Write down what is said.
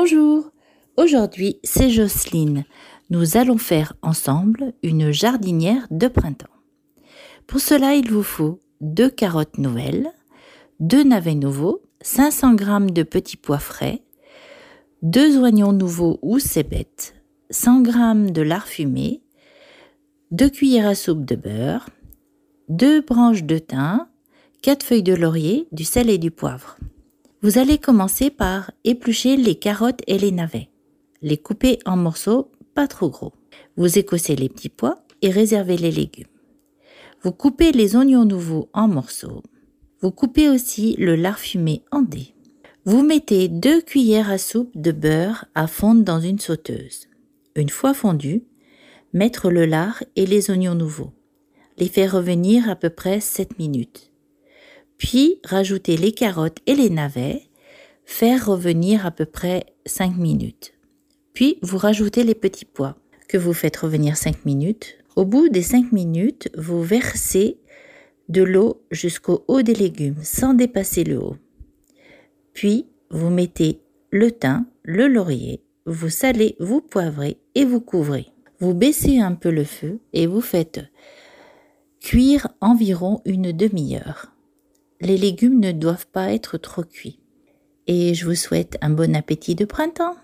Bonjour, aujourd'hui c'est Jocelyne. Nous allons faire ensemble une jardinière de printemps. Pour cela, il vous faut deux carottes nouvelles, deux navets nouveaux, 500 g de petits pois frais, deux oignons nouveaux ou cébettes, 100 g de lard fumé, deux cuillères à soupe de beurre, deux branches de thym, quatre feuilles de laurier, du sel et du poivre. Vous allez commencer par éplucher les carottes et les navets. Les couper en morceaux pas trop gros. Vous écossez les petits pois et réservez les légumes. Vous coupez les oignons nouveaux en morceaux. Vous coupez aussi le lard fumé en dés. Vous mettez deux cuillères à soupe de beurre à fondre dans une sauteuse. Une fois fondu, mettre le lard et les oignons nouveaux. Les faire revenir à peu près 7 minutes puis rajouter les carottes et les navets, faire revenir à peu près 5 minutes. Puis vous rajoutez les petits pois que vous faites revenir 5 minutes. Au bout des 5 minutes, vous versez de l'eau jusqu'au haut des légumes sans dépasser le haut. Puis vous mettez le thym, le laurier, vous salez, vous poivrez et vous couvrez. Vous baissez un peu le feu et vous faites cuire environ une demi-heure les légumes ne doivent pas être trop cuits. Et je vous souhaite un bon appétit de printemps.